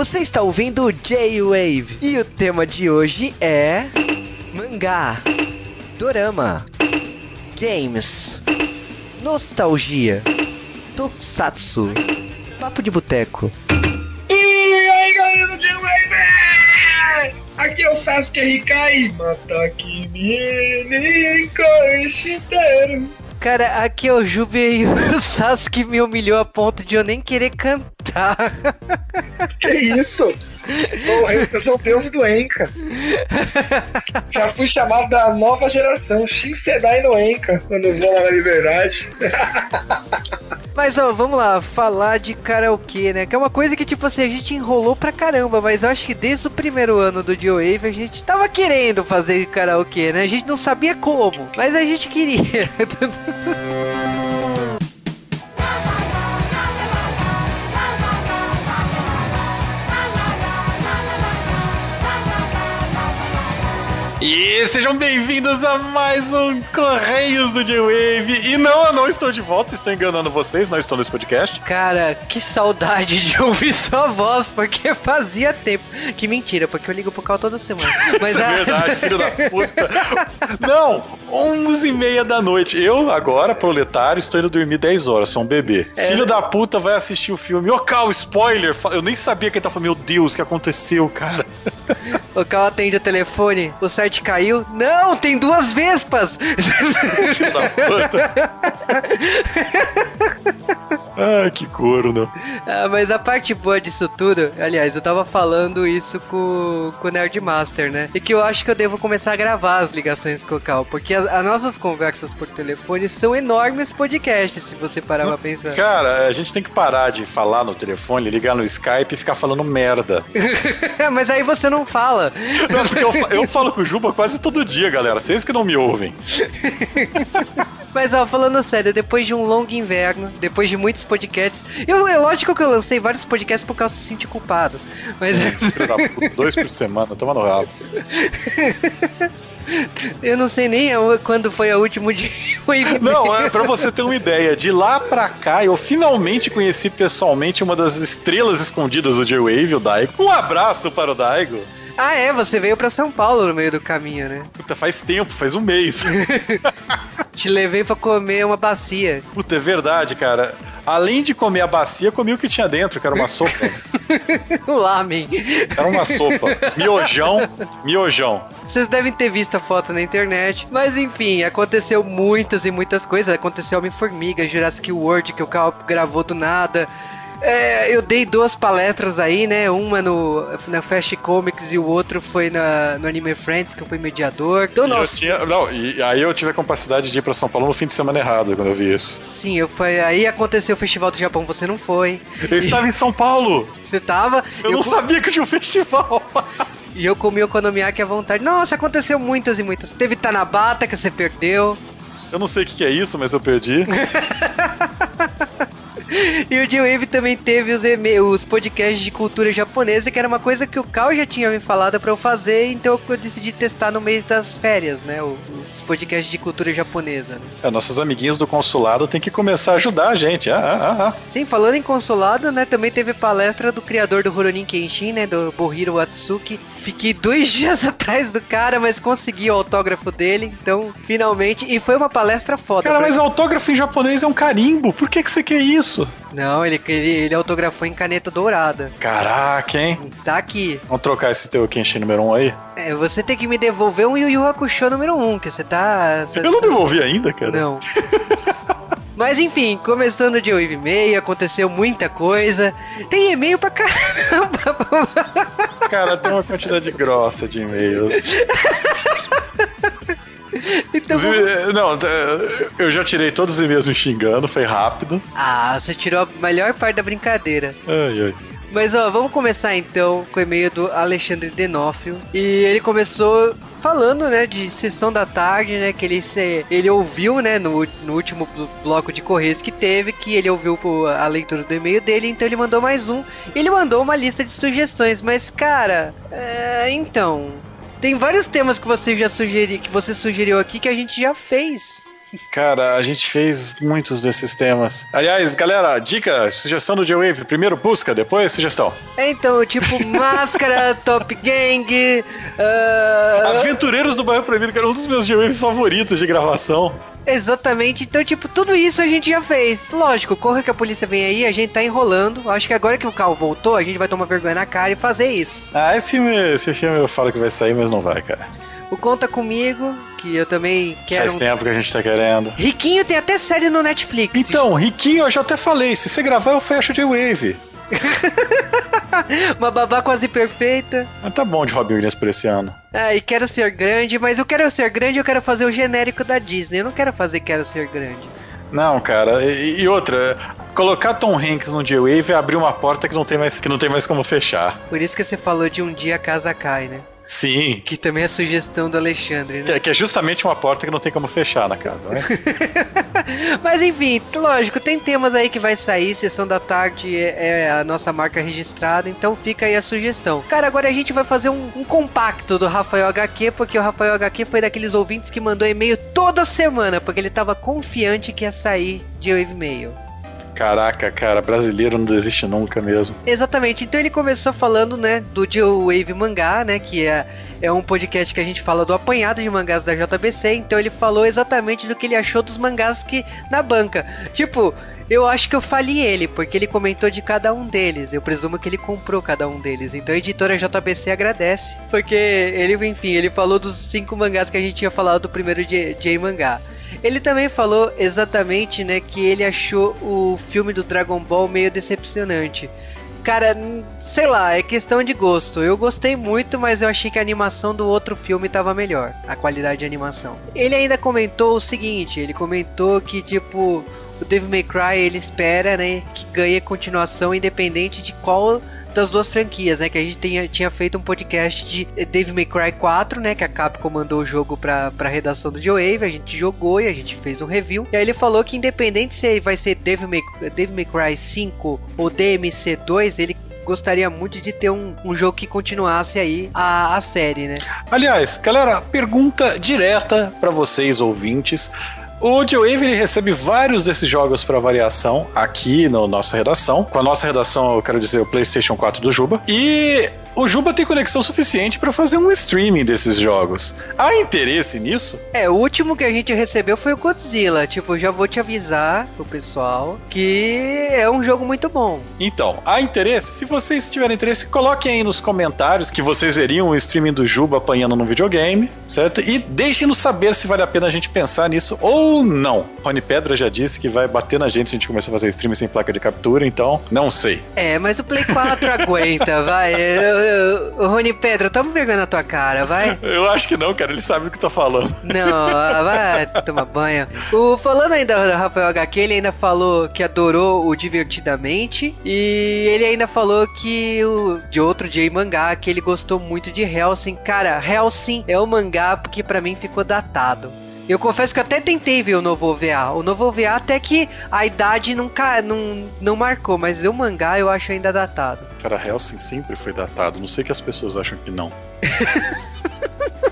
Você está ouvindo J-Wave e o tema de hoje é mangá, dorama, games, nostalgia, tokusatsu, papo de boteco. E aí galera do J-Wave! Aqui é o Sasuke RK mata aqui me inteiro. Cara, aqui é o Juve e o Sasuke me humilhou a ponto de eu nem querer cantar. Que isso? Eu sou o deus do Enka. Já fui chamado da nova geração, Shinsedai no Enka, quando eu vou lá na Liberdade. Mas ó, vamos lá, falar de karaokê, né? Que é uma coisa que, tipo assim, a gente enrolou pra caramba, mas eu acho que desde o primeiro ano do Dio-Wave a gente tava querendo fazer karaokê, né? A gente não sabia como, mas a gente queria. E sejam bem-vindos a mais um Correios do J-Wave. E não, eu não estou de volta, estou enganando vocês, não estou nesse podcast. Cara, que saudade de ouvir sua voz, porque fazia tempo. Que mentira, porque eu ligo pro Cal toda semana. Mas Isso é a- verdade, filho da puta. Não, 11 e meia da noite. Eu, agora, proletário, estou indo dormir 10 horas, sou um bebê. Filho da puta vai assistir o filme. Ô, Cal, spoiler! Eu nem sabia que ele tá falando, meu Deus, o que aconteceu, cara? o Cal atende o telefone, o site caiu. Não, tem duas vespas! Puta. Ai, que corno. Ah, mas a parte boa disso tudo, aliás, eu tava falando isso com, com o Nerdmaster, né? E que eu acho que eu devo começar a gravar as ligações com o Cal, porque as, as nossas conversas por telefone são enormes podcasts, se você parar pra pensar. Cara, a gente tem que parar de falar no telefone, ligar no Skype e ficar falando merda. mas aí você não fala. Não, porque eu, eu falo com o Juba quase todo dia, galera. Vocês que não me ouvem. Mas ó, falando sério, depois de um longo inverno, depois de muitos podcasts, eu, é lógico que eu lancei vários podcasts por causa de se sentir culpado. Mas puta, dois por semana, toma no rabo. eu não sei nem a- quando foi o último dia. Não, é pra você ter uma ideia. De lá pra cá, eu finalmente conheci pessoalmente uma das estrelas escondidas do J-Wave, o Daigo. Um abraço para o Daigo. Ah, é, você veio pra São Paulo no meio do caminho, né? Puta, faz tempo, faz um mês. Te levei pra comer uma bacia. Puta, é verdade, cara. Além de comer a bacia, comi o que tinha dentro, que era uma sopa. o lamen. Era uma sopa. Miojão, miojão. Vocês devem ter visto a foto na internet. Mas enfim, aconteceu muitas e muitas coisas. Aconteceu Homem-Formiga, Jurassic World, que o Cal gravou do nada. É, eu dei duas palestras aí, né? Uma no, na Fast Comics e o outro foi na, no Anime Friends, que eu fui mediador. Então, E eu nossa, tinha, não, e aí eu tive a capacidade de ir pra São Paulo no fim de semana errado, quando eu vi isso. sim, eu fui. Aí aconteceu o Festival do Japão, você não foi. Eu estava em São Paulo! Você tava. Eu, não co- sabia que tinha um festival! E eu comi o Konomiaki à vontade. Nossa, aconteceu muitas e muitas. Teve Tanabata que você perdeu. Eu não sei o que que é isso, mas eu perdi. E o J-Wave também teve os, os podcasts de cultura japonesa, que era uma coisa que o Cal já tinha me falado pra eu fazer, então eu decidi testar no mês das férias, né? Os podcasts de cultura japonesa. né? É, nossos amiguinhos do consulado têm que começar a ajudar a gente. Ah, ah, ah, Sim, falando em consulado, né? Também teve palestra do criador do Rurouni Kenshin, né? Do Bohiro Watsuki. Fiquei dois dias atrás do cara, mas consegui o autógrafo dele. Então, finalmente. E foi uma palestra foda. Cara, mas autógrafo em japonês é um carimbo. Por que, que você quer isso? Não, ele, ele, ele autografou em caneta dourada. Caraca, hein? Tá aqui. Vamos trocar esse teu Kenshin número 1 um aí? É, você tem que me devolver um Yu Yu Hakusho número 1, um, que você tá... você- Eu não devolvi ainda, cara. Não. Mas enfim, começando de 8 e meia, aconteceu muita coisa. Tem e-mail pra caramba. Cara, tem uma quantidade grossa de e-mails. Então, eh, não, eh, eu já tirei todos os e-mails me xingando, foi rápido. ah, você tirou a melhor parte da brincadeira. Ai, ai. Mas ó, vamos começar então com o e-mail do Alexandre Denófilo. E ele começou falando, né, de sessão da tarde, né, que ele se, ele ouviu, né, no, no último blo- bloco de correios que teve, que ele ouviu a leitura do e-mail dele, então ele mandou mais um. Ele mandou uma lista de sugestões, mas cara, é, então, tem vários temas que você já sugeriu, que você sugeriu aqui que a gente já fez. Cara, a gente fez muitos desses temas. Aliás, galera, dica, sugestão do J-Wave. Primeiro busca, depois sugestão. Então, tipo, Máscara, Top Gang. Uh... Aventureiros do Bairro Proibido, que era um dos meus J-Waves favoritos de gravação. Exatamente. Então, tipo, tudo isso a gente já fez. Lógico, corre que a polícia vem aí, a gente tá enrolando. Acho que agora que o carro voltou, a gente vai tomar vergonha na cara e fazer isso. Ah, esse, esse filme eu falo que vai sair, mas não vai, cara. O Conta Comigo, que eu também quero. Faz tempo que a gente tá querendo. Riquinho tem até série no Netflix. Então, Riquinho, eu já até falei. Se você gravar, eu fecho de Wave. Uma babá quase perfeita. Mas tá bom de Robin Williams por esse ano. É, e quero ser grande, mas eu quero ser grande eu quero fazer o genérico da Disney. Eu não quero fazer quero ser grande. Não, cara, e, e outra, colocar Tom Hanks no J-Wave é abrir uma porta que não, tem mais, que não tem mais como fechar. Por isso que você falou de um dia a casa cai, né? Sim. Que também é sugestão do Alexandre, né? Que, é, que é justamente uma porta que não tem como fechar na casa, né? Mas enfim, lógico, tem temas aí que vai sair, sessão da tarde é, é, a nossa marca registrada, então fica aí a sugestão. Cara, agora a gente vai fazer um, um compacto do Rafael HQ, porque o Rafael HQ foi daqueles ouvintes que mandou e-mail toda semana, porque ele tava confiante que ia sair de Wave Mail. Caraca, cara, brasileiro não desiste nunca mesmo. Exatamente. Então ele começou falando, né, do Joe Wave Mangá, né, que é, é um podcast que a gente fala do apanhado de mangás da JBC. Então ele falou exatamente do que ele achou dos mangás que na banca. Tipo, eu acho que eu falei ele, porque ele comentou de cada um deles. Eu presumo que ele comprou cada um deles. Então a editora JBC agradece. Porque ele, enfim, ele falou dos cinco mangás que a gente tinha falado do primeiro J, J mangá. Ele também falou exatamente, né, que ele achou o filme do Dragon Ball meio decepcionante. Cara, sei lá, é questão de gosto. Eu gostei muito, mas eu achei que a animação do outro filme tava melhor, a qualidade de animação. Ele ainda comentou o seguinte, ele comentou que tipo o Devil May Cry ele espera, né, que ganhe continuação independente de qual das duas franquias, né? Que a gente tinha, tinha feito um podcast de Devil May Cry 4, né? Que a Capcom mandou o jogo pra, pra redação do Joe a gente jogou e a gente fez um review. E aí ele falou que independente se vai ser Devil May, Devil May Cry 5 ou DMC2, ele gostaria muito de ter um, um jogo que continuasse aí a, a série, né? Aliás, galera, pergunta direta para vocês ouvintes. O G-Wave ele recebe vários desses jogos para variação aqui na no nossa redação. Com a nossa redação, eu quero dizer o PlayStation 4 do Juba. E o Juba tem conexão suficiente para fazer um streaming desses jogos. Há interesse nisso? É, o último que a gente recebeu foi o Godzilla. Tipo, já vou te avisar pro pessoal que é um jogo muito bom. Então, há interesse? Se vocês tiverem interesse, coloquem aí nos comentários que vocês veriam o streaming do Juba apanhando no videogame, certo? E deixem-nos saber se vale a pena a gente pensar nisso ou não. Rony Pedra já disse que vai bater na gente se a gente começar a fazer streaming sem placa de captura, então não sei. É, mas o Play 4 aguenta, vai. Eu, Ô, Rony Pedro, toma vergonha na tua cara, vai. Eu acho que não, cara. Ele sabe do que tá falando. Não, vai tomar banho. O, falando ainda do Rafael HQ, ele ainda falou que adorou o Divertidamente. E ele ainda falou que o de outro J mangá, que ele gostou muito de Helsing. Cara, Helsing é o mangá porque para mim ficou datado. Eu confesso que até tentei ver o novo OVA. O novo OVA até que a idade não, não, não marcou, mas o mangá eu acho ainda datado. Cara, Helsing sempre foi datado. Não sei que as pessoas acham que não.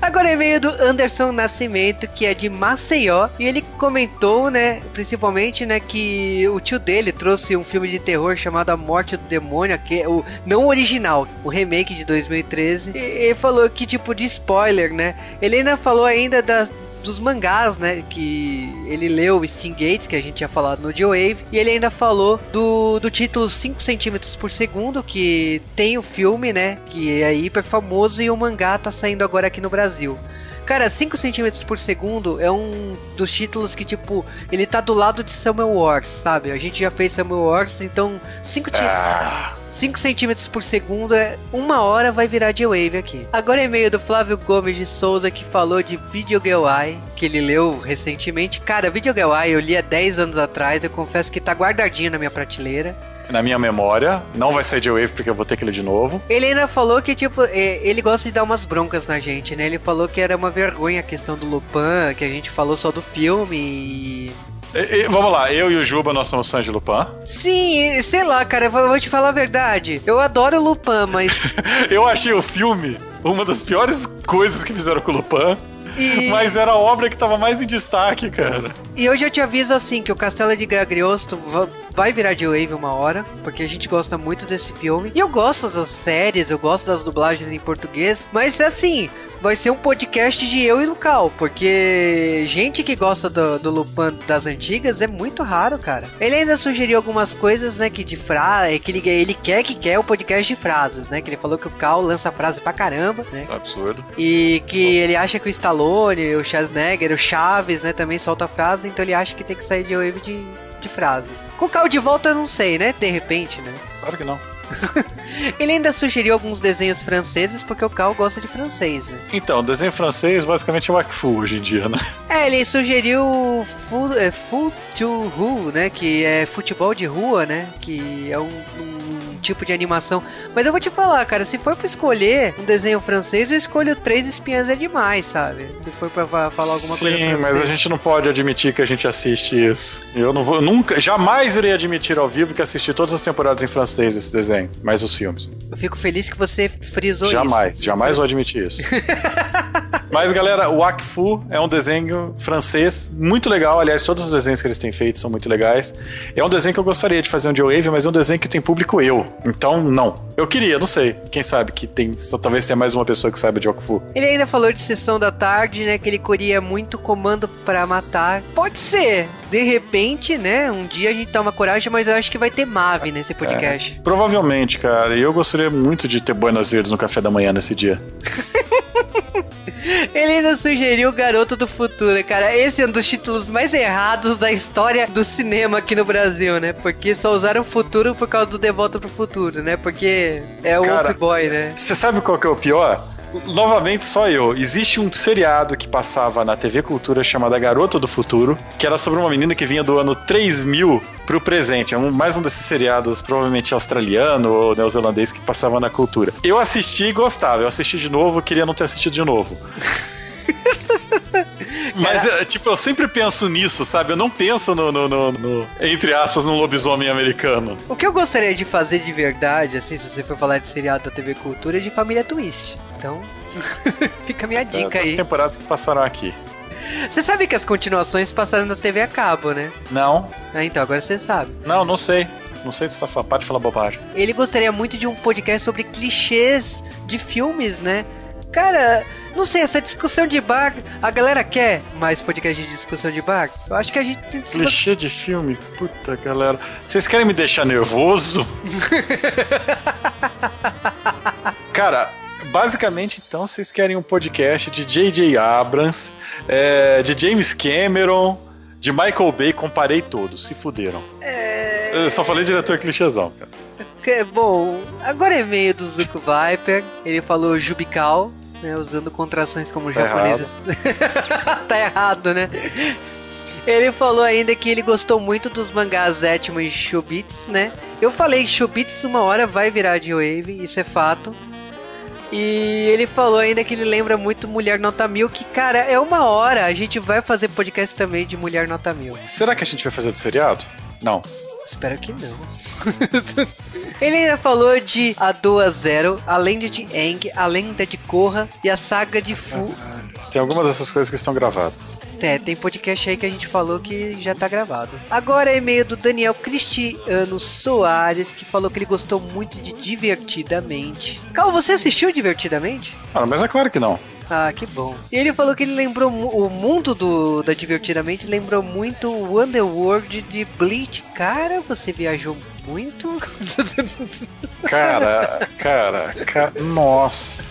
Agora é meio do Anderson Nascimento, que é de Maceió, e ele comentou, né, principalmente, né, que o tio dele trouxe um filme de terror chamado A Morte do Demônio, que é o não original, o remake de 2013. E ele falou que tipo de spoiler, né? Ele ainda falou ainda da dos mangás, né? Que ele leu Steam Gates, que a gente tinha falado no G-Wave, e ele ainda falou do, do título 5 centímetros por segundo, que tem o filme, né? Que é hiper famoso e o mangá tá saindo agora aqui no Brasil. Cara, 5 centímetros por segundo é um dos títulos que, tipo, ele tá do lado de Samuel Wars, sabe? A gente já fez Samuel Wars, então 5 títulos. Ah. 5 centímetros por segundo é uma hora vai virar de wave aqui. Agora é e-mail do Flávio Gomes de Souza que falou de Video Girl Eye, que ele leu recentemente. Cara, Video Girl Eye eu li há 10 anos atrás, eu confesso que tá guardadinho na minha prateleira na minha memória. Não vai sair de Wave porque eu vou ter que ler de novo. Ele ainda falou que, tipo, é, ele gosta de dar umas broncas na gente, né? Ele falou que era uma vergonha a questão do Lupin, que a gente falou só do filme e e, e, vamos lá, eu e o Juba, nós somos fãs de Lupin. Sim, sei lá, cara, eu vou te falar a verdade. Eu adoro Lupin, mas. eu achei o filme uma das piores coisas que fizeram com o Lupin. E- Mas era a obra que tava mais em destaque, cara. E eu já te aviso assim que o Castelo de Gagliosto va- vai virar de Wave uma hora, porque a gente gosta muito desse filme. E eu gosto das séries, eu gosto das dublagens em português, mas assim, vai ser um podcast de eu e do Cal, porque gente que gosta do, do Lupin das antigas é muito raro, cara. Ele ainda sugeriu algumas coisas, né, que de frase, que ele, ele quer que quer o podcast de frases, né, que ele falou que o Cal lança frase pra caramba, né? Isso é absurdo. E que ele acha que o Stallone, o Schwarzenegger, o Chaves, né, também solta frase, então ele acha que tem que sair de wave de, de frases. Com o Cal de volta eu não sei, né? De repente, né? Claro que não. Ele ainda sugeriu alguns desenhos franceses, porque o Cal gosta de francês, né? Então, desenho francês basicamente é Wakfu hoje em dia, né? É, ele sugeriu Fu- é, Foot to Who, né? Que é futebol de rua, né? Que é um, um tipo de animação. Mas eu vou te falar, cara, se for pra escolher um desenho francês, eu escolho Três Espinhas é demais, sabe? Se for pra fa- falar alguma Sim, coisa francesa. mas a gente não pode admitir que a gente assiste isso. Eu não vou, nunca, jamais irei admitir ao vivo que assisti todas as temporadas em francês desse desenho, mais os filmes. Eu fico feliz que você frisou jamais, isso. jamais vou admitir isso. Mas, galera, o Wakfu é um desenho francês muito legal. Aliás, todos os desenhos que eles têm feito são muito legais. É um desenho que eu gostaria de fazer um Joe Wave, mas é um desenho que tem público eu. Então, não. Eu queria, não sei. Quem sabe que tem. Só talvez tenha mais uma pessoa que saiba de Wakfu. Ele ainda falou de sessão da tarde, né? Que ele queria muito comando pra matar. Pode ser. De repente, né? Um dia a gente toma coragem, mas eu acho que vai ter Mave nesse podcast. Provavelmente, cara. E eu gostaria muito de ter boinas verdes no café da manhã nesse dia. Ele ainda sugeriu o Garoto do Futuro, cara. Esse é um dos títulos mais errados da história do cinema aqui no Brasil, né? Porque só usaram futuro por causa do De Volta pro Futuro, né? Porque é o Wolf Boy, né? Você sabe qual que é o pior? Novamente, só eu. Existe um seriado que passava na TV Cultura chamado A Garota do Futuro, que era sobre uma menina que vinha do ano 3000 pro presente. É um, mais um desses seriados, provavelmente australiano ou neozelandês, que passava na cultura. Eu assisti e gostava. Eu assisti de novo, queria não ter assistido de novo. Mas, é, tipo, eu sempre penso nisso, sabe? Eu não penso no, no- no- no- entre aspas, num lobisomem americano. O que eu gostaria de fazer de verdade, assim, se você for falar de seriado da TV Cultura, é de Família Twist. Então, fica a minha dica das aí. temporadas que passaram aqui. Você sabe que as continuações passaram na TV a cabo, né? Não, Ah, então, agora você sabe. não, não sei. Não sei o que você tá. Para de falar bobagem. Ele gostaria muito de um podcast sobre clichês de filmes, né? Cara, não sei, essa discussão de bar, a galera quer mais podcast de discussão de bar? Eu acho que a gente tem que Clichê de filme? Puta, galera. Vocês querem me deixar nervoso? Cara, basicamente, então, vocês querem um podcast de J.J. Abrams, é, de James Cameron, de Michael Bay, comparei todos, se fuderam. Eu só falei diretor clichêzão, cara. Que- Bom, agora é meio do Zuko Viper. Ele falou Jubical, né? Usando contrações como Tá japoneses. tá errado, né? Ele falou ainda que ele gostou muito dos mangás Etmo e Shubits, né? Eu falei Shubits uma hora vai virar de Wave, isso é fato. E ele falou ainda que ele lembra muito Mulher Nota Mil, que, cara, é uma hora. A gente vai fazer podcast também de Mulher Nota Mil. Será que a gente vai fazer do seriado? Não. Espero que não. Ele ainda falou de A Doa Zero, a lenda de Aang, a lenda de Korra e a saga de Fu. Tem algumas dessas coisas que estão gravadas. É, tem podcast aí que a gente falou que já tá gravado. Agora é e-mail do Daniel Cristiano Soares, que falou que ele gostou muito de Divertidamente. Cal, você assistiu Divertidamente? Ah, mas é claro que não. Ah, que bom. E ele falou que ele lembrou o mundo do da Divertidamente lembrou muito o Underworld de Bleach. Cara, você viajou muito? Cara, cara, cara, nossa.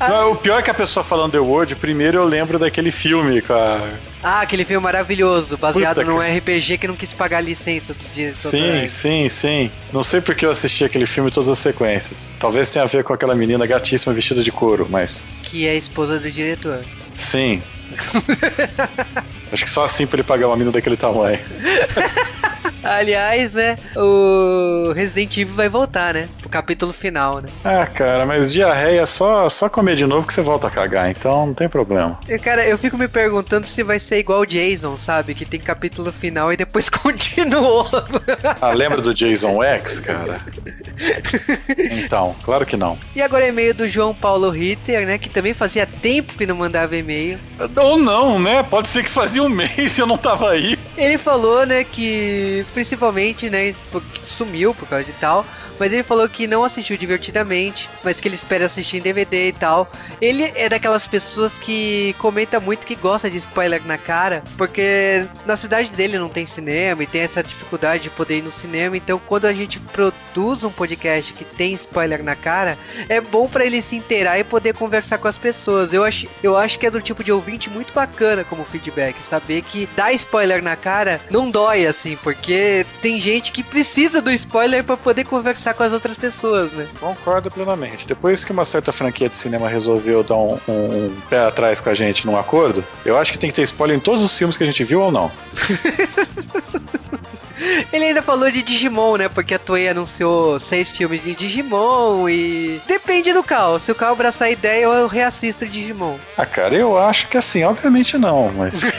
Não, o pior é que a pessoa falando The Word, primeiro eu lembro daquele filme com a. ah, aquele filme maravilhoso, baseado Puta, num cara. RPG que não quis pagar a licença dos dias Sim, sim, sim. Não sei porque eu assisti aquele filme todas as sequências. Talvez tenha a ver com aquela menina gatíssima vestida de couro, mas. que é a esposa do diretor. Sim. Acho que só assim pra ele pagar uma mina daquele tamanho. Aliás, né, o Resident Evil vai voltar, né, pro capítulo final, né. Ah, cara, mas diarreia é só, só comer de novo que você volta a cagar, então não tem problema. E, cara, eu fico me perguntando se vai ser igual o Jason, sabe, que tem capítulo final e depois continuou. Ah, lembra do Jason X, cara? Então, claro que não. E agora é e-mail do João Paulo Ritter, né? Que também fazia tempo que não mandava e-mail. Ou não, né? Pode ser que fazia um mês e eu não tava aí. Ele falou, né, que principalmente, né, sumiu por causa de tal mas ele falou que não assistiu divertidamente, mas que ele espera assistir em DVD e tal. Ele é daquelas pessoas que comenta muito que gosta de spoiler na cara, porque na cidade dele não tem cinema e tem essa dificuldade de poder ir no cinema. Então, quando a gente produz um podcast que tem spoiler na cara, é bom para ele se inteirar e poder conversar com as pessoas. Eu acho, eu acho que é do tipo de ouvinte muito bacana como feedback, saber que dar spoiler na cara não dói assim, porque tem gente que precisa do spoiler para poder conversar conversar com as outras pessoas, né? Concordo plenamente. Depois que uma certa franquia de cinema resolveu dar um, um, um pé atrás com a gente num acordo, eu acho que tem que ter spoiler em todos os filmes que a gente viu ou não. Ele ainda falou de Digimon, né? Porque a Toei anunciou seis filmes de Digimon e. Depende do Cal. Se o Cal abraçar a ideia, eu reassisto Digimon. Ah, cara, eu acho que assim, obviamente não, mas.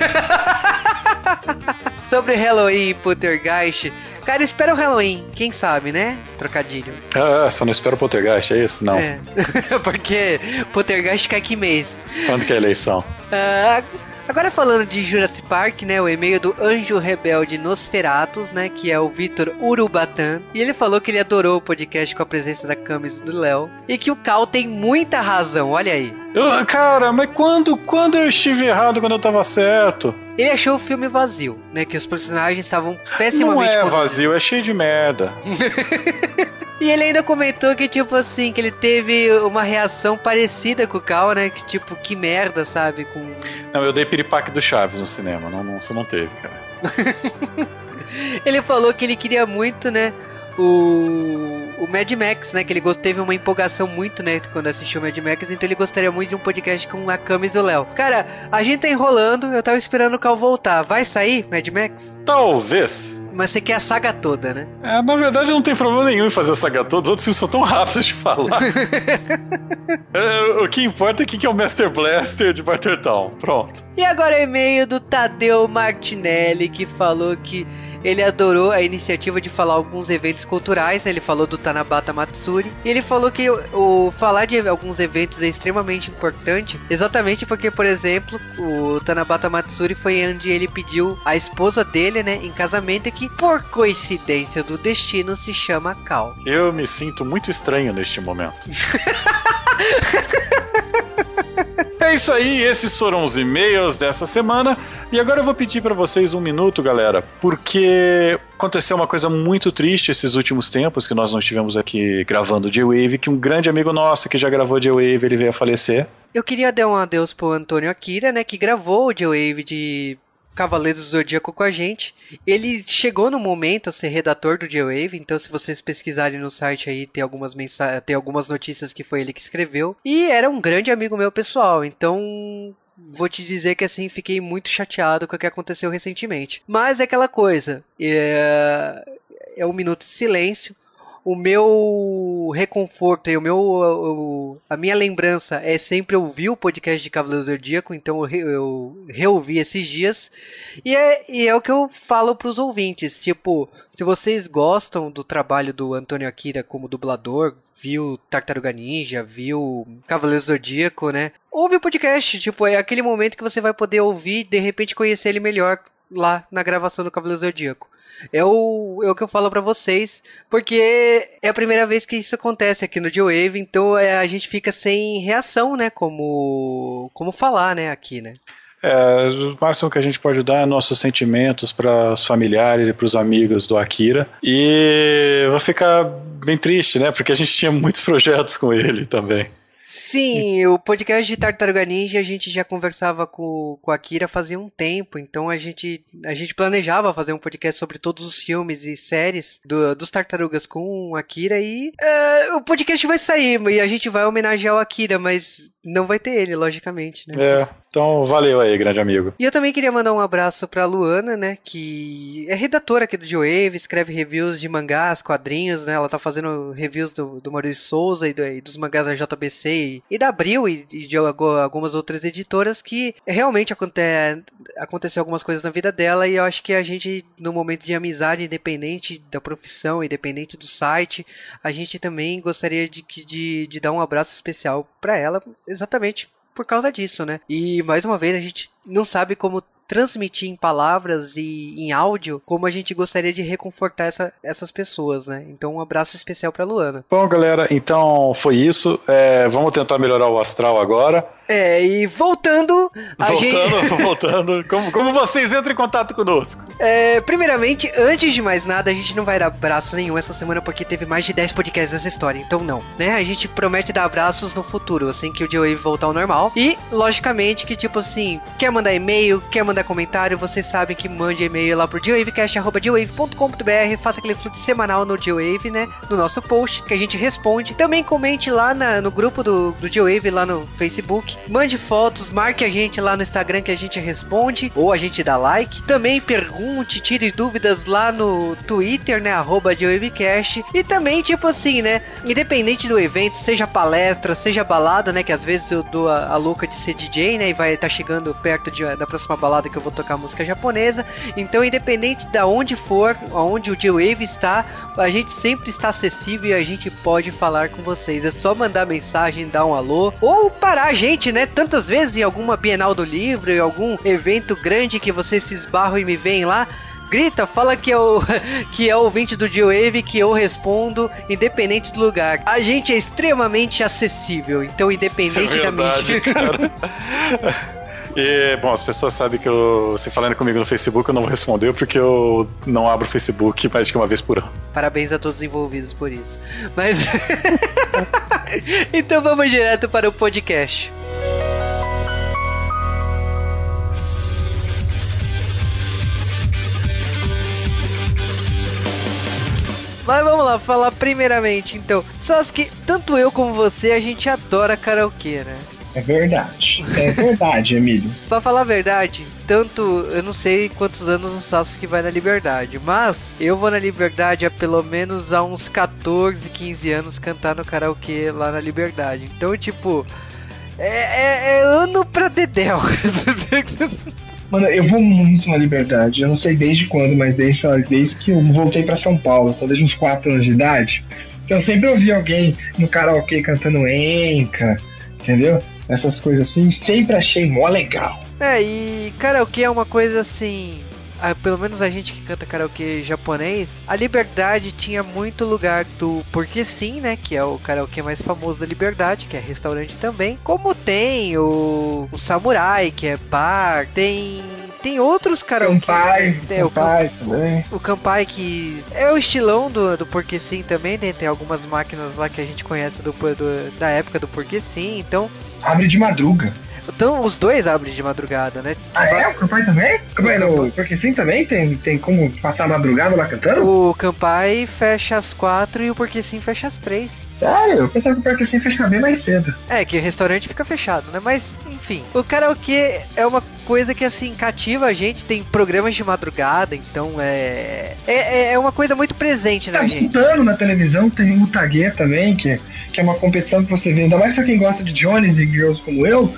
Sobre Halloween e Poltergeist, Cara, espera o Halloween, quem sabe, né? Trocadilho. Ah, só não espera o Poltergeist, é isso? Não. É. Porque Poltergeist cai que mês? Quando que é a eleição? Ah, Agora falando de Jurassic Park, né, o e-mail do Anjo Rebelde Nosferatus, né, que é o Vitor Urubatan, e ele falou que ele adorou o podcast com a presença da Camis do Léo, e que o Cal tem muita razão, olha aí. Eu, cara, mas quando, quando eu estive errado, quando eu tava certo? Ele achou o filme vazio, né, que os personagens estavam pessimamente... Não é vazio, é cheio de merda. E ele ainda comentou que, tipo assim, que ele teve uma reação parecida com o Cal, né? Que tipo, que merda, sabe? Com... Não, eu dei piripaque do Chaves no cinema, não, não, você não teve, cara. ele falou que ele queria muito, né? O, o Mad Max, né? Que ele teve uma empolgação muito, né? Quando assistiu o Mad Max, então ele gostaria muito de um podcast com a Camis e o Léo. Cara, a gente tá enrolando, eu tava esperando o Cal voltar. Vai sair, Mad Max? Talvez. Mas você quer a saga toda, né? É, na verdade não tem problema nenhum em fazer a saga toda, os outros filmes são tão rápidos de falar. é, o que importa é que é o Master Blaster de Bartertown. Pronto. E agora é e-mail do Tadeu Martinelli, que falou que ele adorou a iniciativa de falar alguns eventos culturais, né? Ele falou do Tanabata Matsuri. E ele falou que o, falar de alguns eventos é extremamente importante, exatamente porque, por exemplo, o Tanabata Matsuri foi onde ele pediu a esposa dele, né, em casamento, que por coincidência do destino se chama Cal. Eu me sinto muito estranho neste momento. É isso aí, esses foram os e-mails dessa semana. E agora eu vou pedir para vocês um minuto, galera, porque aconteceu uma coisa muito triste esses últimos tempos que nós não estivemos aqui gravando J-Wave, que um grande amigo nosso que já gravou J-Wave, ele veio a falecer. Eu queria dar um adeus pro Antônio Akira, né, que gravou o J-Wave de Cavaleiros do Zodíaco com a gente. Ele chegou no momento a ser redator do J-Wave, então se vocês pesquisarem no site aí, tem algumas, mensa tem algumas notícias que foi ele que escreveu. E era um grande amigo meu pessoal, então vou te dizer que assim, fiquei muito chateado com o que aconteceu recentemente. Mas é aquela coisa, é, é um minuto de silêncio o meu reconforto e o meu o, a minha lembrança é sempre ouvir o podcast de Cavaleiro Zodíaco, então eu, eu reouvi esses dias. E é, e é o que eu falo para os ouvintes, tipo, se vocês gostam do trabalho do Antônio Akira como dublador, viu Tartaruga Ninja, viu Cavaleiro Zodíaco, né? Ouve o podcast, tipo, é aquele momento que você vai poder ouvir e de repente conhecer ele melhor lá na gravação do Cavaleiro Zodíaco. É o, é o que eu falo para vocês, porque é a primeira vez que isso acontece aqui no G-Wave, então é, a gente fica sem reação, né? Como, como falar, né? Aqui, né? É, o máximo que a gente pode dar é nossos sentimentos para os familiares e para os amigos do Akira. E vou ficar bem triste, né? Porque a gente tinha muitos projetos com ele também. Sim, o podcast de Tartaruga Ninja a gente já conversava com, com a Akira fazia um tempo, então a gente, a gente planejava fazer um podcast sobre todos os filmes e séries do, dos Tartarugas com a Akira e uh, o podcast vai sair e a gente vai homenagear o Akira, mas não vai ter ele, logicamente, né? É, então valeu aí, grande amigo. E eu também queria mandar um abraço pra Luana, né, que é redatora aqui do Joe escreve reviews de mangás, quadrinhos, né, ela tá fazendo reviews do, do Maurício Souza e, do, e dos mangás da JBC e, e da Abril e, e, de algumas outras editoras que realmente aconte, aconteceu algumas coisas na vida dela e eu acho que a gente, no momento de amizade, independente da profissão, independente do site, a gente também gostaria de, de, de dar um abraço especial para ela, exatamente por causa disso, né? E mais uma vez a gente não sabe como transmitir em palavras e em áudio como a gente gostaria de reconfortar essa, essas pessoas, né? Então, um abraço especial para Luana. Bom, galera, então foi isso. É, vamos tentar melhorar o astral agora. É, e voltando. A voltando, gente... voltando. Como, como vocês entram em contato conosco? É, primeiramente, antes de mais nada, a gente não vai dar abraço nenhum essa semana porque teve mais de 10 podcasts nessa história. Então, não. Né? A gente promete dar abraços no futuro, assim que o Joey voltar ao normal. E, logicamente, que tipo assim, quer mandar e-mail, quer mandar comentário, vocês sabem que mande e-mail lá pro geowavecast.com.br. Faça aquele fluxo semanal no Geowave, né? No nosso post, que a gente responde. Também comente lá na, no grupo do, do Geowave lá no Facebook Mande fotos, marque a gente lá no Instagram que a gente responde ou a gente dá like. Também pergunte, tire dúvidas lá no Twitter, né? Arroba Webcast. E também, tipo assim, né? Independente do evento, seja palestra, seja balada, né? Que às vezes eu dou a, a louca de ser DJ, né? E vai estar tá chegando perto de, da próxima balada que eu vou tocar música japonesa. Então, independente da onde for, aonde o J-Wave está, a gente sempre está acessível e a gente pode falar com vocês. É só mandar mensagem, dar um alô ou parar a gente, né? Tantas vezes em alguma Bienal do Livro, em algum evento grande que vocês se esbarram e me veem lá grita, fala que é o que é o ouvinte do G-Wave que eu respondo, independente do lugar. A gente é extremamente acessível, então independente é verdade, da mídia. E, bom, as pessoas sabem que eu, se falando comigo no Facebook, eu não vou responder porque eu não abro o Facebook mais de uma vez por ano. Parabéns a todos os envolvidos por isso. Mas. então vamos direto para o podcast. Mas vamos lá, falar primeiramente então. Sasuke, tanto eu como você, a gente adora karaokê, né? É verdade. É verdade, Emílio. pra falar a verdade, tanto, eu não sei quantos anos o Sasuke vai na Liberdade, mas eu vou na Liberdade há pelo menos há uns 14, 15 anos cantar no karaokê lá na Liberdade. Então, tipo, é, é, é ano pra Dedéu. Mano, eu vou muito na Liberdade. Eu não sei desde quando, mas desde, desde que eu voltei para São Paulo, desde uns 4 anos de idade. Então eu sempre ouvi alguém no karaokê cantando Enca, entendeu? essas coisas assim, sempre achei mó legal. É, e karaokê é uma coisa assim. Pelo menos a gente que canta karaokê japonês, a Liberdade tinha muito lugar do Porque Sim, né? Que é o karaokê mais famoso da Liberdade, que é restaurante também. Como tem o, o Samurai, que é bar, tem tem outros karaokê. Campai, é, Campai o, também. O Campai que é o estilão do, do Porque Sim também, né? Tem algumas máquinas lá que a gente conhece do, do da época do Porque Sim, então Abre de madruga. Então, os dois abrem de madrugada, né? Ah, é? O Campai também? Campai, no, porque sim também? Tem, tem como passar a madrugada lá cantando? O Campai fecha às quatro e o Porque Sim fecha às três. Sério? Eu pensava que o Porque Sim fecha bem mais cedo. É, que o restaurante fica fechado, né? Mas, enfim. O karaokê é uma coisa que, assim, cativa a gente. Tem programas de madrugada, então é... É, é uma coisa muito presente na tá gente. Tá na televisão, tem o Taguê também, que que é uma competição que você vê, ainda mais pra quem gosta de Jones e Girls como eu,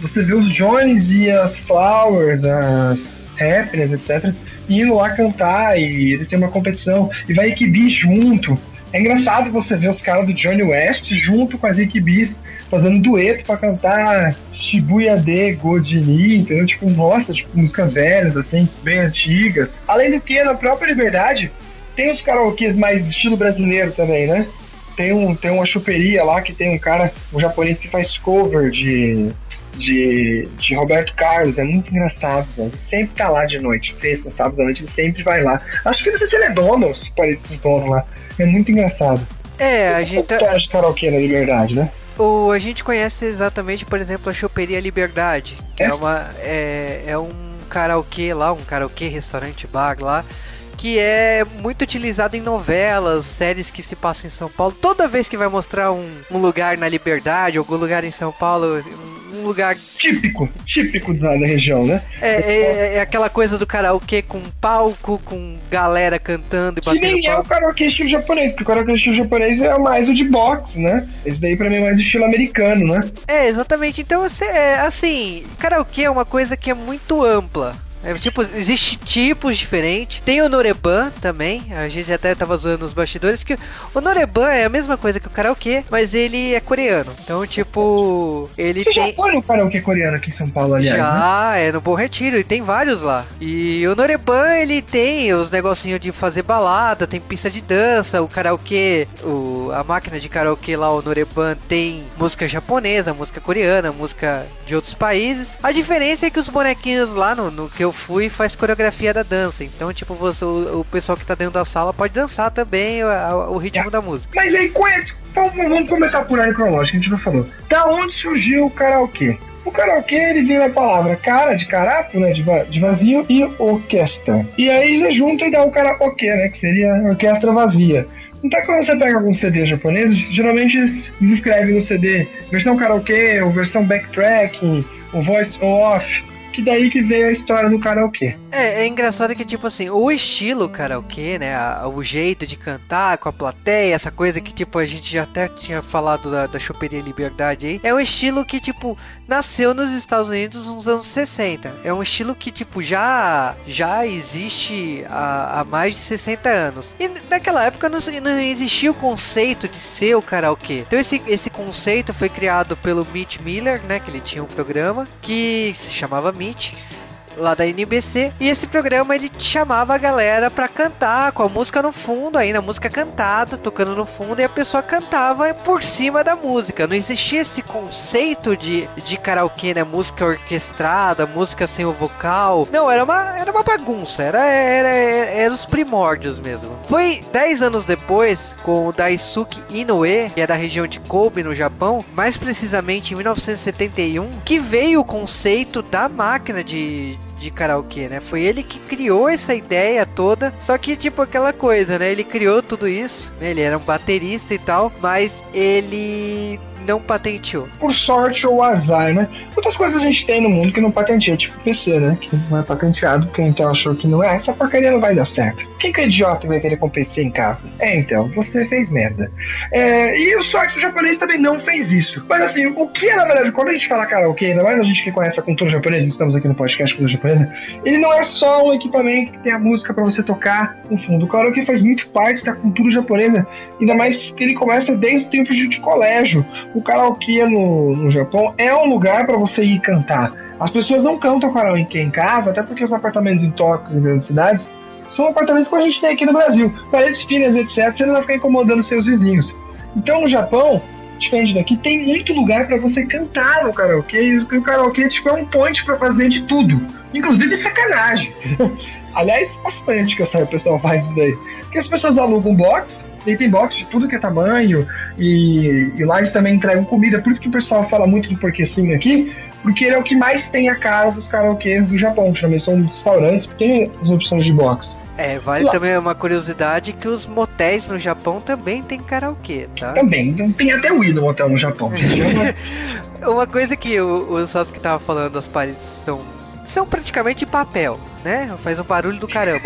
você vê os Jones e as Flowers, as Happiness, etc., indo lá cantar e eles têm uma competição e vai equibir junto. É engraçado você ver os caras do Johnny West junto com as equibis fazendo dueto para cantar Shibuya de Godini, entendeu? Tipo, nossa, tipo, músicas velhas, assim, bem antigas. Além do que, na própria Liberdade, tem os karaokês mais estilo brasileiro também, né? tem, um, tem uma chuperia lá que tem um cara, um japonês que faz cover de, de, de Roberto Carlos. É muito engraçado, velho. Ele sempre tá lá de noite, sexta, sábado à noite, ele sempre vai lá. Acho que não sei se ele é dono ou se parece dos donos lá. É muito engraçado. É, a gente. Tá... de karaokê na liberdade, né? O, a gente conhece exatamente, por exemplo, a Choperia Liberdade. Que é, uma, é, é um karaokê lá, um karaokê, restaurante, bar lá que é muito utilizado em novelas, séries que se passam em São Paulo. Toda vez que vai mostrar um, um lugar na Liberdade, algum lugar em São Paulo, um lugar típico, típico da, da região, né? É, é, é, aquela coisa do karaokê com palco, com galera cantando e batendo Que nem palco. é o karaokê estilo japonês, porque o karaokê estilo japonês é mais o de box, né? Esse daí pra mim é mais o estilo americano, né? É, exatamente. Então, você, é, assim, karaokê é uma coisa que é muito ampla. É, tipo, existe tipos diferentes. Tem o Noreban também. A gente até tava zoando nos bastidores que o Noreban é a mesma coisa que o karaokê, mas ele é coreano. Então, tipo, ele Você tem... já foi no karaokê coreano aqui em São Paulo, aliás? Já, né? é no Bom Retiro, e tem vários lá. E o Noreban, ele tem os negocinhos de fazer balada, tem pista de dança, o karaokê, o, a máquina de karaokê lá, o Noreban, tem música japonesa, música coreana, música de outros países. A diferença é que os bonequinhos lá no, no que eu fui faz coreografia da dança. Então, tipo, você, o, o pessoal que tá dentro da sala pode dançar também o, o ritmo é. da música. Mas aí, então vamos começar por aí cronológico, a gente não falou. Da onde surgiu o karaokê? O karaokê ele vem da palavra cara de carapo, né, de, de vazio, e orquestra. E aí você junta e dá o karaokê, né, que seria orquestra vazia. Então, quando você pega alguns CDs japoneses, geralmente eles escrevem no CD versão karaokê, ou versão backtracking, ou voice off que daí que veio a história do karaokê. É, é engraçado que, tipo assim, o estilo karaokê, né? O jeito de cantar com a plateia, essa coisa que, tipo, a gente já até tinha falado da, da Choperia Liberdade aí, é um estilo que, tipo, nasceu nos Estados Unidos nos anos 60. É um estilo que, tipo, já, já existe há, há mais de 60 anos. E naquela época não, não existia o conceito de ser o karaokê. Então esse, esse conceito foi criado pelo Mitch Miller, né? Que ele tinha um programa que se chamava Mitch Beach lá da NBC. E esse programa ele chamava a galera pra cantar com a música no fundo, aí na música cantada, tocando no fundo, e a pessoa cantava por cima da música. Não existia esse conceito de, de karaokê, né? Música orquestrada, música sem o vocal. Não, era uma, era uma bagunça, era, era, era, era os primórdios mesmo. Foi 10 anos depois, com o Daisuke Inoue, que é da região de Kobe, no Japão, mais precisamente em 1971, que veio o conceito da máquina de, de karaokê, né? Foi ele que criou essa ideia toda. Só que, tipo, aquela coisa, né? Ele criou tudo isso, né? Ele era um baterista e tal, mas ele não patenteou. Por sorte ou azar, né? Muitas coisas a gente tem no mundo que não patenteia, tipo PC, né? Que não é patenteado, porque então achou que não é. Essa porcaria não vai dar certo. Quem que é idiota vai querer com PC em casa? É, então, você fez merda. É, e o sorte japonês também não fez isso. Mas assim, o que é, na verdade, quando a gente fala karaokê, ainda mais a gente que conhece a cultura japonesa, estamos aqui no podcast Cultura Japonesa, ele não é só um equipamento que tem a música para você tocar no fundo. O karaokê faz muito parte da cultura japonesa, ainda mais que ele começa desde tempos de, de colégio o karaokê no, no Japão é um lugar para você ir cantar. As pessoas não cantam karaokê em casa, até porque os apartamentos em Tóquio, em grandes cidades, são apartamentos que a gente tem aqui no Brasil. Paredes finas, etc., você não vai ficar incomodando seus vizinhos. Então, no Japão, diferente daqui, tem muito lugar para você cantar no karaokê, e o karaokê tipo, é um point para fazer de tudo, inclusive sacanagem. Aliás, bastante que eu sei o pessoal faz isso daí. Porque as pessoas alugam box, e tem box de tudo que é tamanho, e, e lá eles também entregam comida. Por isso que o pessoal fala muito do porquecinho aqui, porque ele é o que mais tem a cara dos karaokês do Japão. Também são restaurantes que tem as opções de box. É, vale lá. também uma curiosidade que os motéis no Japão também tem karaokê, tá? Também, então tem até o no motel no Japão. uma coisa que o, o Sasuke tava falando, as paredes são são praticamente de papel, né? Faz um barulho do caramba.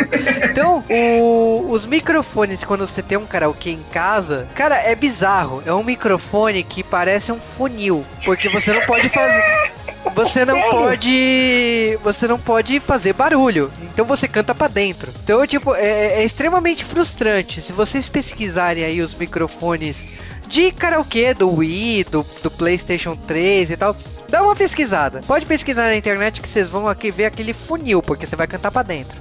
Então, o, os microfones, quando você tem um karaokê em casa, cara, é bizarro. É um microfone que parece um funil, porque você não pode fazer. Você não pode. Você não pode fazer barulho. Então você canta para dentro. Então, tipo, é, é extremamente frustrante. Se vocês pesquisarem aí os microfones de karaokê do Wii, do, do PlayStation 3 e tal. Dá uma pesquisada. Pode pesquisar na internet que vocês vão aqui ver aquele funil, porque você vai cantar para dentro.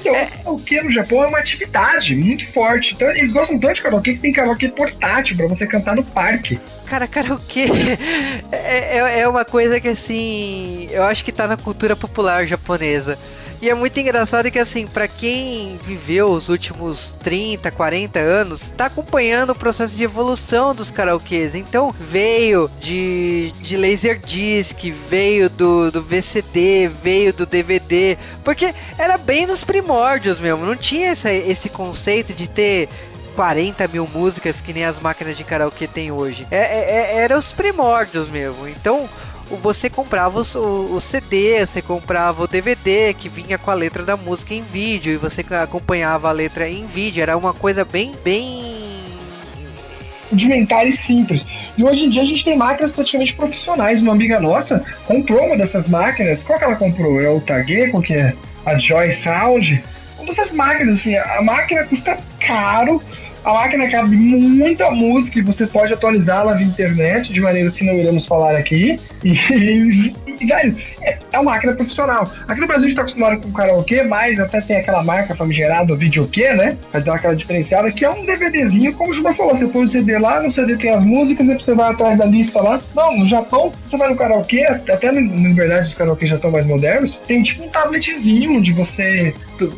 Então, é... o que no Japão é uma atividade muito forte. Então, eles gostam tanto de karaokê que tem karaokê portátil para você cantar no parque. Cara, karaokê é, é, é uma coisa que assim. Eu acho que tá na cultura popular japonesa. E é muito engraçado que, assim, para quem viveu os últimos 30, 40 anos, tá acompanhando o processo de evolução dos karaokês. Então, veio de, de Laserdisc, veio do, do VCD, veio do DVD, porque era bem nos primórdios mesmo. Não tinha essa, esse conceito de ter 40 mil músicas que nem as máquinas de karaokê tem hoje. É, é, é era os primórdios mesmo. Então, você comprava o, o, CD, você comprava o DVD que vinha com a letra da música em vídeo e você acompanhava a letra em vídeo. Era uma coisa bem, bem rudimentares simples. E hoje em dia a gente tem máquinas praticamente profissionais. Uma amiga nossa comprou uma dessas máquinas. Qual que ela comprou? É o? Qual que é? A Joy Sound? Uma dessas máquinas, assim, a máquina custa caro, a máquina cabe muita música e você pode atualizá-la via internet, de maneira que não iremos falar aqui. E, e velho, é, é uma máquina profissional. Aqui no Brasil a gente tá acostumado com karaokê, mas até tem aquela marca famigerada, videokê, né? Pra dar aquela diferenciada, que é um DVDzinho, como o Juba falou, você põe o CD lá, no CD tem as músicas, e você vai atrás da lista lá. Não, no Japão, você vai no karaokê, até na verdade os karaokê já estão mais modernos, tem tipo um tabletzinho onde você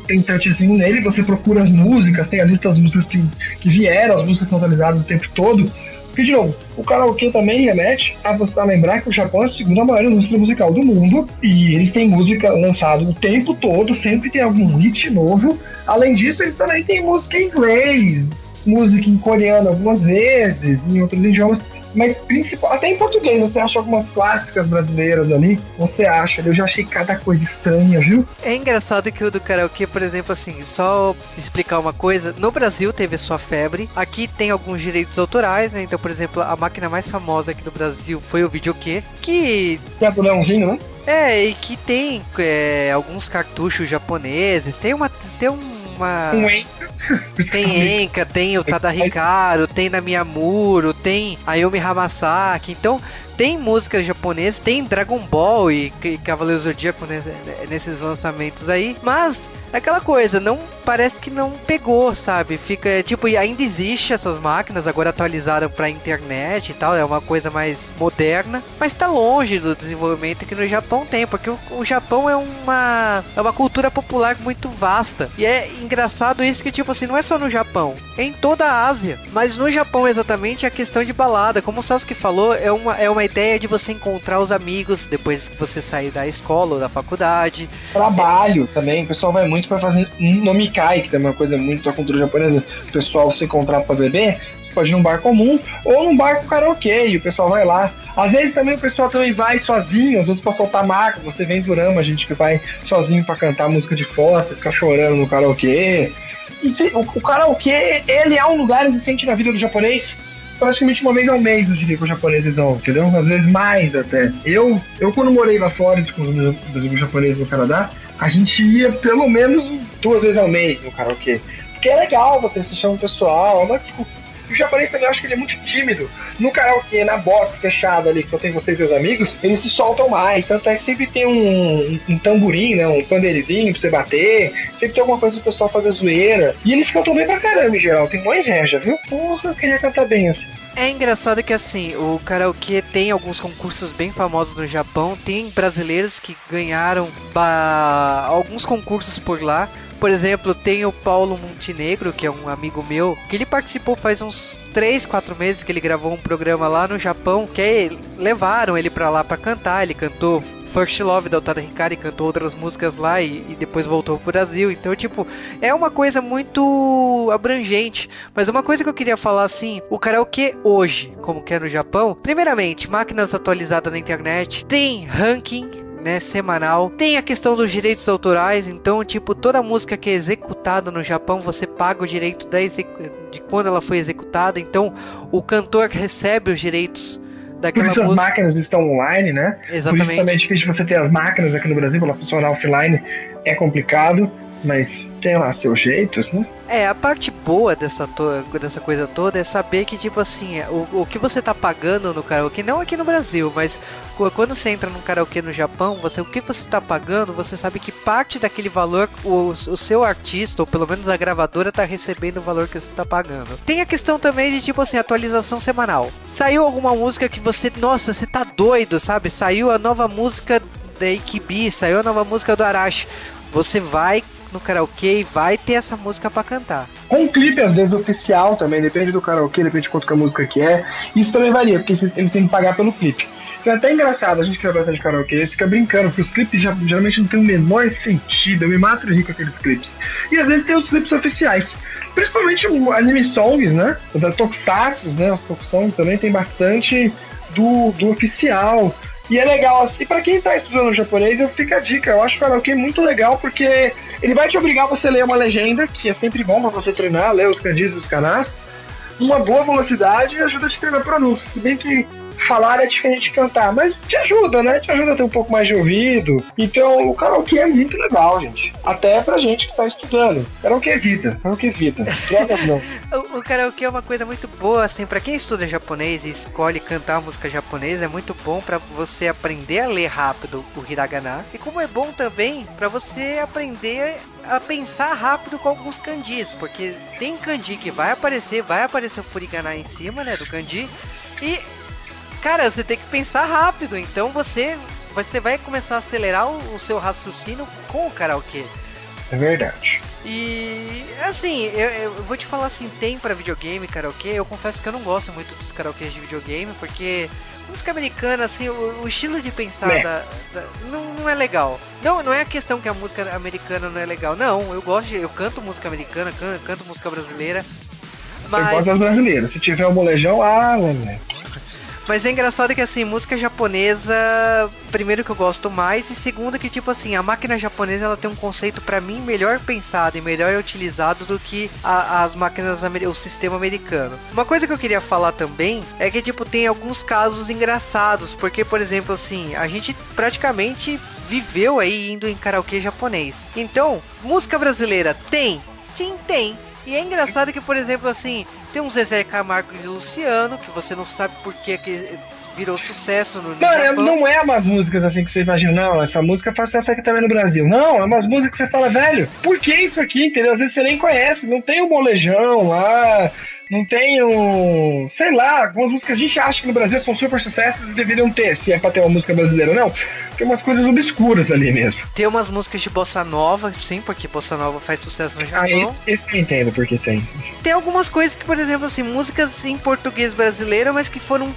tem touchzinho nele, você procura as músicas, tem a lista das músicas que, que vieram, as músicas são atualizadas o tempo todo. Porque, de novo, o karaokê também remete a você lembrar que o Japão é a segunda maior indústria musical do mundo e eles têm música lançada o tempo todo, sempre tem algum hit novo. Além disso, eles também têm música em inglês, música em coreano algumas vezes, em outros idiomas mas principal, até em português, você acha algumas clássicas brasileiras ali, você acha, eu já achei cada coisa estranha, viu? É engraçado que o do karaokê, por exemplo, assim, só explicar uma coisa, no Brasil teve sua febre, aqui tem alguns direitos autorais, né, então, por exemplo, a máquina mais famosa aqui do Brasil foi o videokê, que... É do Leãozinho, né? É, e que tem é, alguns cartuchos japoneses, tem uma... tem um uma. Um tem Enka, tem o Tadahikaru, tem Namiyamuro, tem Ayumi Hamasaki. Então, tem músicas japonesas, tem Dragon Ball e Cavaleiro Zodíaco nesses lançamentos aí, mas é aquela coisa, não parece que não pegou, sabe? Fica tipo, ainda existe essas máquinas, agora atualizaram para internet e tal, é uma coisa mais moderna, mas tá longe do desenvolvimento que no Japão tem, porque o, o Japão é uma é uma cultura popular muito vasta. E é engraçado isso que tipo assim, não é só no Japão, é em toda a Ásia, mas no Japão exatamente é a questão de balada, como o Sasuke falou, é uma é uma ideia de você encontrar os amigos depois que você sair da escola ou da faculdade. Trabalho também, o pessoal vai muito para fazer nome Kai, que é uma coisa muito da cultura japonesa, o pessoal se encontrar para beber, você pode ir num bar comum ou num bar com karaokê e o pessoal vai lá. Às vezes também o pessoal também vai sozinho, às vezes pra soltar marca, você vem do Rama, a gente que vai sozinho para cantar música de fossa, ficar chorando no karaokê. E, o, o karaokê, ele é um lugar existente na vida do japonês praticamente uma vez ao mês, eu diria, que os japoneses vão, entendeu? Às vezes mais até. Eu, eu quando morei lá fora com os meus, meus japoneses no Canadá, a gente ia pelo menos duas vezes ao mês no karaokê. Porque é legal você assistir um pessoal, o japonês também acho que ele é muito tímido. No karaokê, na box fechada ali, que só tem você e seus amigos, eles se soltam mais. Tanto é que sempre tem um, um tamborim, né? Um pandeirinho pra você bater. Sempre tem alguma coisa pro pessoal fazer zoeira. E eles cantam bem pra caramba, em geral. Tem uma inveja, viu? Porra, eu queria cantar bem assim. É engraçado que assim, o karaokê tem alguns concursos bem famosos no Japão, tem brasileiros que ganharam alguns concursos por lá. Por exemplo, tem o Paulo Montenegro, que é um amigo meu, que ele participou faz uns 3, 4 meses que ele gravou um programa lá no Japão, que aí levaram ele para lá para cantar, ele cantou First Love da Otada Hikari cantou outras músicas lá e, e, depois voltou pro Brasil. Então, tipo, é uma coisa muito abrangente. Mas uma coisa que eu queria falar assim, o karaokê hoje, como que é no Japão, primeiramente, máquinas atualizadas na internet, tem ranking né, semanal. Tem a questão dos direitos autorais, então, tipo, toda música que é executada no Japão, você paga o direito da de quando ela foi executada. Então, o cantor recebe os direitos daquela Por isso música. as máquinas estão online, né? Exatamente. Por isso também é difícil você ter as máquinas aqui no Brasil para funcionar offline. É complicado, mas tem lá seus jeitos, né? É, a parte boa dessa, dessa coisa toda é saber que, tipo assim, é, o, o que você tá pagando no karaokê, não aqui no Brasil, mas quando você entra num karaokê no Japão, você, o que você tá pagando, você sabe que parte daquele valor, o, o seu artista, ou pelo menos a gravadora, tá recebendo o valor que você tá pagando. Tem a questão também de, tipo assim, atualização semanal. Saiu alguma música que você, nossa, você tá doido, sabe? Saiu a nova música da AKB, saiu a nova música do Arashi você vai no karaokê e vai ter essa música para cantar. Com um clipe, às vezes, oficial também, depende do karaokê, depende de quanto que a música que é. Isso também varia, porque eles têm que pagar pelo clipe. É até engraçado, a gente que vai bastante karaokê, fica brincando, porque os clipes já, geralmente não tem o menor sentido. Eu me mato rir com aqueles clipes. E às vezes tem os clipes oficiais. Principalmente anime songs, né? Da Tokusatsu, né? Os Tokusongs também tem bastante do, do oficial. E é legal, assim, pra quem tá estudando japonês, eu fico a dica. Eu acho o karaokê muito legal porque ele vai te obrigar a você ler uma legenda, que é sempre bom pra você treinar, ler os kanjis e os kanás, numa boa velocidade e ajuda a te treinar pronúncia. Se bem que falar é diferente de cantar, mas te ajuda, né? Te ajuda a ter um pouco mais de ouvido. Então, o karaokê é muito legal, gente. Até pra gente que tá estudando. Karaokê é vida, karaokê é vida. não. o, o karaokê é uma coisa muito boa, assim, pra quem estuda japonês e escolhe cantar música japonesa, é muito bom para você aprender a ler rápido o hiragana. E como é bom também para você aprender a pensar rápido com alguns kanjis, porque tem kanji que vai aparecer, vai aparecer o furigana em cima, né, do kanji, e cara, você tem que pensar rápido, então você, você vai começar a acelerar o, o seu raciocínio com o karaokê. É verdade. E assim, eu, eu, vou te falar assim, tem para videogame karaokê, eu confesso que eu não gosto muito dos karaokês de videogame, porque música americana, assim, o, o estilo de pensar é. da, da, não, não é legal. Não, não é a questão que a música americana não é legal. Não, eu gosto de, eu canto música americana, canto, canto música brasileira. Mas... Eu gosto das brasileiras. Se tiver um molejão, ah, moleque. Mas é engraçado que assim, música japonesa, primeiro que eu gosto mais e segundo que tipo assim, a máquina japonesa ela tem um conceito para mim melhor pensado e melhor utilizado do que a, as máquinas o sistema americano. Uma coisa que eu queria falar também é que tipo tem alguns casos engraçados, porque por exemplo assim, a gente praticamente viveu aí indo em karaokê japonês. Então, música brasileira tem? Sim, tem. E é engraçado que, por exemplo, assim, tem um Zezé Camargo e Luciano, que você não sabe por que, que virou sucesso no, Não, é, não é umas músicas assim que você imagina, não, essa música faz sucesso aqui também no Brasil. Não, é umas músicas que você fala, velho, por que isso aqui, entendeu? Às vezes você nem conhece, não tem o um molejão lá, não tem um. Sei lá, algumas músicas que a gente acha que no Brasil são super sucessos e deveriam ter, se é pra ter uma música brasileira, não. Tem umas coisas obscuras ali mesmo. Tem umas músicas de bossa nova, sim, porque bossa nova faz sucesso no Japão. Ah, esse, esse eu entendo porque tem. Tem algumas coisas que, por exemplo, assim, músicas em português brasileiro, mas que foram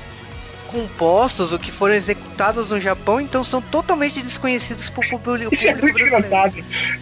compostos ou que foram executados no Japão, então são totalmente desconhecidos por público. Isso é muito engraçado.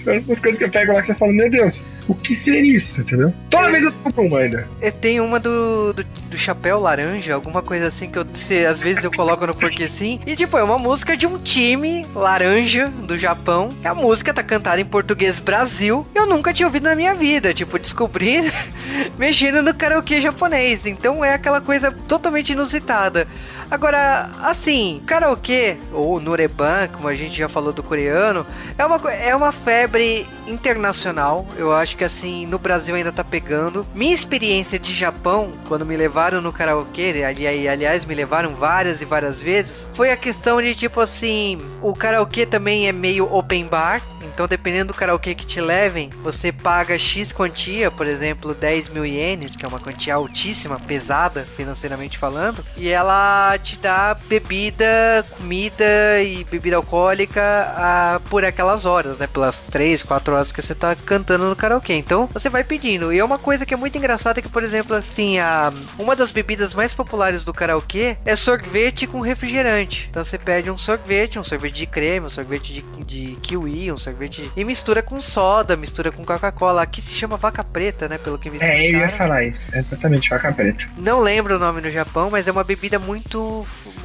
É uma das coisas que eu pego lá que você fala, meu Deus, o que seria isso, entendeu? Toda é, vez eu descubro uma ainda. É, tem uma do, do, do, chapéu laranja, alguma coisa assim que eu se, às vezes eu coloco no porque sim. E tipo, é uma música de um time laranja do Japão. A música tá cantada em português Brasil. Eu nunca tinha ouvido na minha vida. Tipo, descobri mexendo no karaokê japonês. Então é aquela coisa totalmente inusitada. Agora, assim, karaokê, ou Nureban, como a gente já falou do coreano, é uma, é uma febre internacional. Eu acho que assim, no Brasil ainda tá pegando. Minha experiência de Japão, quando me levaram no karaokê, ali, aliás, me levaram várias e várias vezes, foi a questão de tipo assim, o karaokê também é meio open bar. Então, dependendo do karaokê que te levem, você paga X quantia, por exemplo, 10 mil ienes, que é uma quantia altíssima, pesada, financeiramente falando, e ela te dá bebida, comida e bebida alcoólica a, por aquelas horas, né? Pelas 3, 4 horas que você tá cantando no karaokê. Então, você vai pedindo. E é uma coisa que é muito engraçada que, por exemplo, assim, a, uma das bebidas mais populares do karaokê é sorvete com refrigerante. Então, você pede um sorvete, um sorvete de creme, um sorvete de, de kiwi, um sorvete sorvete e mistura com soda, mistura com Coca-Cola. Aqui se chama vaca preta, né? Pelo que me É, eu ia falar isso. exatamente, vaca preta. Não lembro o nome no Japão, mas é uma bebida muito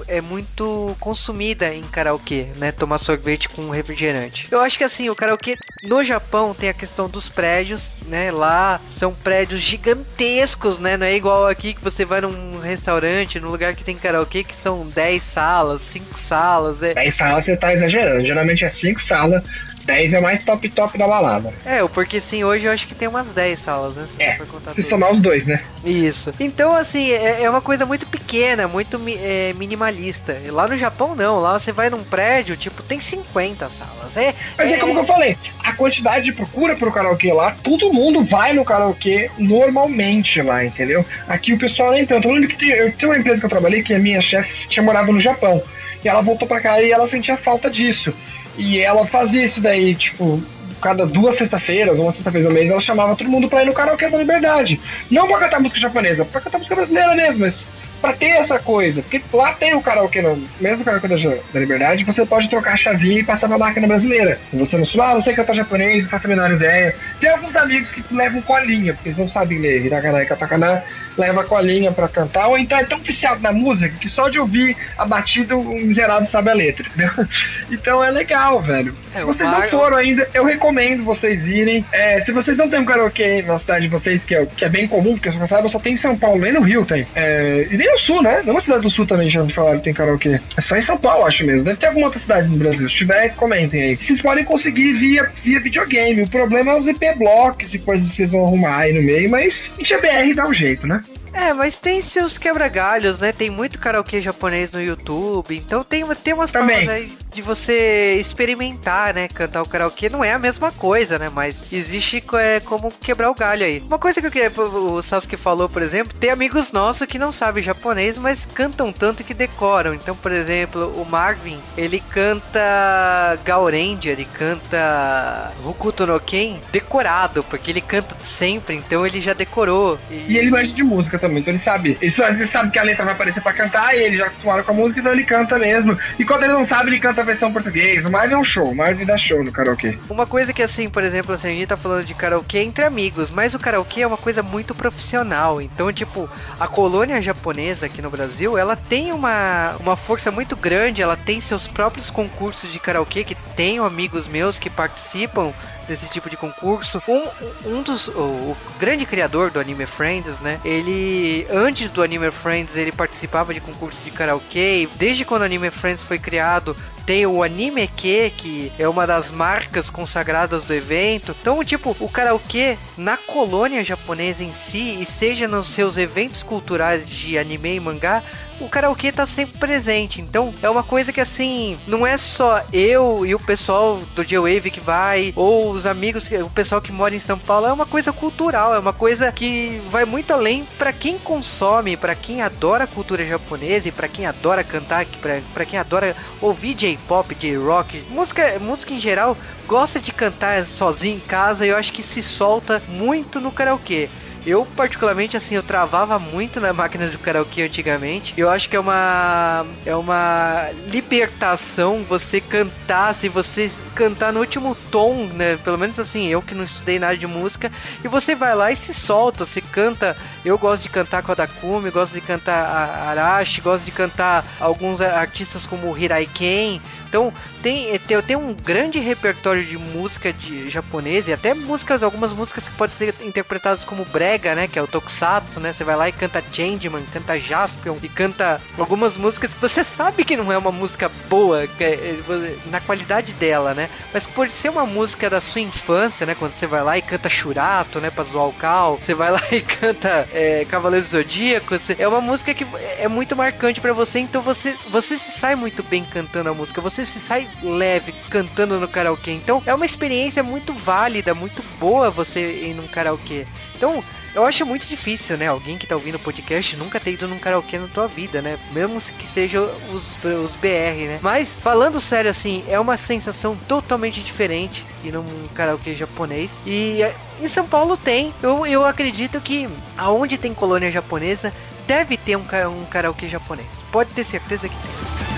é muito consumida em karaokê, né? Tomar sorvete com refrigerante. Eu acho que assim, o karaokê no Japão tem a questão dos prédios, né? Lá são prédios gigantescos, né? Não é igual aqui que você vai num restaurante, num lugar que tem karaokê que são 10 salas, 5 salas. É... 10 salas você tá exagerando. Geralmente é 5 salas 10 é mais top top da balada. É, porque sim, hoje eu acho que tem umas 10 salas, né? Se, é, se somar os dois, né? Isso. Então, assim, é, é uma coisa muito pequena, muito é, minimalista. E lá no Japão, não. Lá você vai num prédio, tipo, tem 50 salas. É, Mas é, é como eu falei, a quantidade de procura pro karaokê lá, todo mundo vai no karaokê normalmente lá, entendeu? Aqui o pessoal nem tanto. Eu lembro que tem, eu tenho uma empresa que eu trabalhei que a minha chefe tinha morado no Japão. E ela voltou pra cá e ela sentia falta disso. E ela fazia isso daí, tipo, cada duas sexta-feiras, uma sexta-feira ao mês, ela chamava todo mundo pra ir no karaokê da Liberdade. Não pra cantar música japonesa, pra cantar música brasileira mesmo, mas pra ter essa coisa. Porque lá tem o karaokê, mesmo o karaokê da, da Liberdade, você pode trocar a chavinha e passar pra máquina brasileira. Você não ah, não sei cantar japonês, não faço a menor ideia. Tem alguns amigos que levam colinha, porque eles não sabem ler hiragana e katakana, leva colinha pra cantar, ou então é tão viciado na música que só de ouvir a batida o miserável sabe a letra, entendeu? Então é legal, velho. É, se vocês não foram ainda, eu recomendo vocês irem. É, se vocês não têm um karaokê na cidade de vocês, que é, que é bem comum, porque você sabe, só tem em São Paulo, nem no Rio tem. É, e nem no Sul, né? Não é uma cidade do Sul também, já me falaram que tem karaokê. É só em São Paulo, acho mesmo. Deve ter alguma outra cidade no Brasil. Se tiver, comentem aí. Vocês podem conseguir via, via videogame. O problema é os IP blocks e coisas que vocês vão arrumar aí no meio, mas a GBR dá um jeito, né? É, mas tem seus quebra-galhos, né? Tem muito karaokê japonês no YouTube, então tem, tem umas Também. aí de você experimentar, né? Cantar o karaokê não é a mesma coisa, né? Mas existe é, como quebrar o galho aí. Uma coisa que o Sasuke falou, por exemplo, tem amigos nossos que não sabem japonês, mas cantam tanto que decoram. Então, por exemplo, o Marvin, ele canta Gaurendia, ele canta Hokuto no Ken decorado, porque ele canta sempre, então ele já decorou. E, e ele gosta de música também, então ele sabe. Ele, só, ele sabe que a letra vai aparecer pra cantar e ele já acostumaram com a música, então ele canta mesmo. E quando ele não sabe, ele canta versão português. O Marvin é um show, o Marvin dá show no karaokê. Uma coisa que, assim, por exemplo, assim, a gente tá falando de karaokê entre amigos, mas o karaokê é uma coisa muito profissional. Então, tipo, a colônia japonesa aqui no Brasil, ela tem uma, uma força muito grande, ela tem seus próprios concursos de karaokê, que tenho amigos meus que participam desse tipo de concurso. Um, um dos. O, o, grande criador do Anime Friends, né? Ele. Antes do Anime Friends, ele participava de concursos de karaokê. Desde quando o Anime Friends foi criado, tem o Anime Que, que é uma das marcas consagradas do evento. Então, tipo, o karaokê na colônia japonesa em si, e seja nos seus eventos culturais de anime e mangá, o karaokê tá sempre presente. Então é uma coisa que assim, não é só eu e o pessoal do J-Wave que vai, ou os amigos, o pessoal que mora em São Paulo, é uma coisa cultural, é uma coisa que vai muito além para quem consome, para quem adora a cultura japonesa e para quem adora cantar, para quem adora ouvir J-pop, J-rock, música, música em geral, gosta de cantar sozinho em casa e eu acho que se solta muito no karaokê. Eu, particularmente, assim, eu travava muito na máquina de karaokê antigamente. Eu acho que é uma. É uma libertação você cantar, se você cantar no último tom, né? Pelo menos assim, eu que não estudei nada de música. E você vai lá e se solta, você canta. Eu gosto de cantar com a Dakumi, gosto de cantar Arashi, gosto de cantar alguns artistas como Hirai Ken. Então tem, tem, tem um grande repertório de música de japonês e até músicas, algumas músicas que podem ser interpretadas como brega, né? Que é o tokusatsu, né? Você vai lá e canta Changeman, canta Jaspion e canta algumas músicas que você sabe que não é uma música boa é, é, na qualidade dela, né? Mas por ser uma música da sua infância, né? Quando você vai lá e canta Churato, né? Pra zoar o Cal, você vai lá e canta é, Cavaleiro Zodíaco, você, é uma música que é muito marcante para você, então você, você se sai muito bem cantando a música, você se sai leve cantando no karaokê. Então é uma experiência muito válida, muito boa você ir num karaokê. Então, eu acho muito difícil, né? Alguém que tá ouvindo o podcast nunca ter ido num karaokê na tua vida, né? Mesmo que seja os, os BR, né? Mas, falando sério assim, é uma sensação totalmente diferente ir num karaokê japonês. E é, em São Paulo tem. Eu, eu acredito que aonde tem colônia japonesa, deve ter um, um karaokê japonês. Pode ter certeza que tem.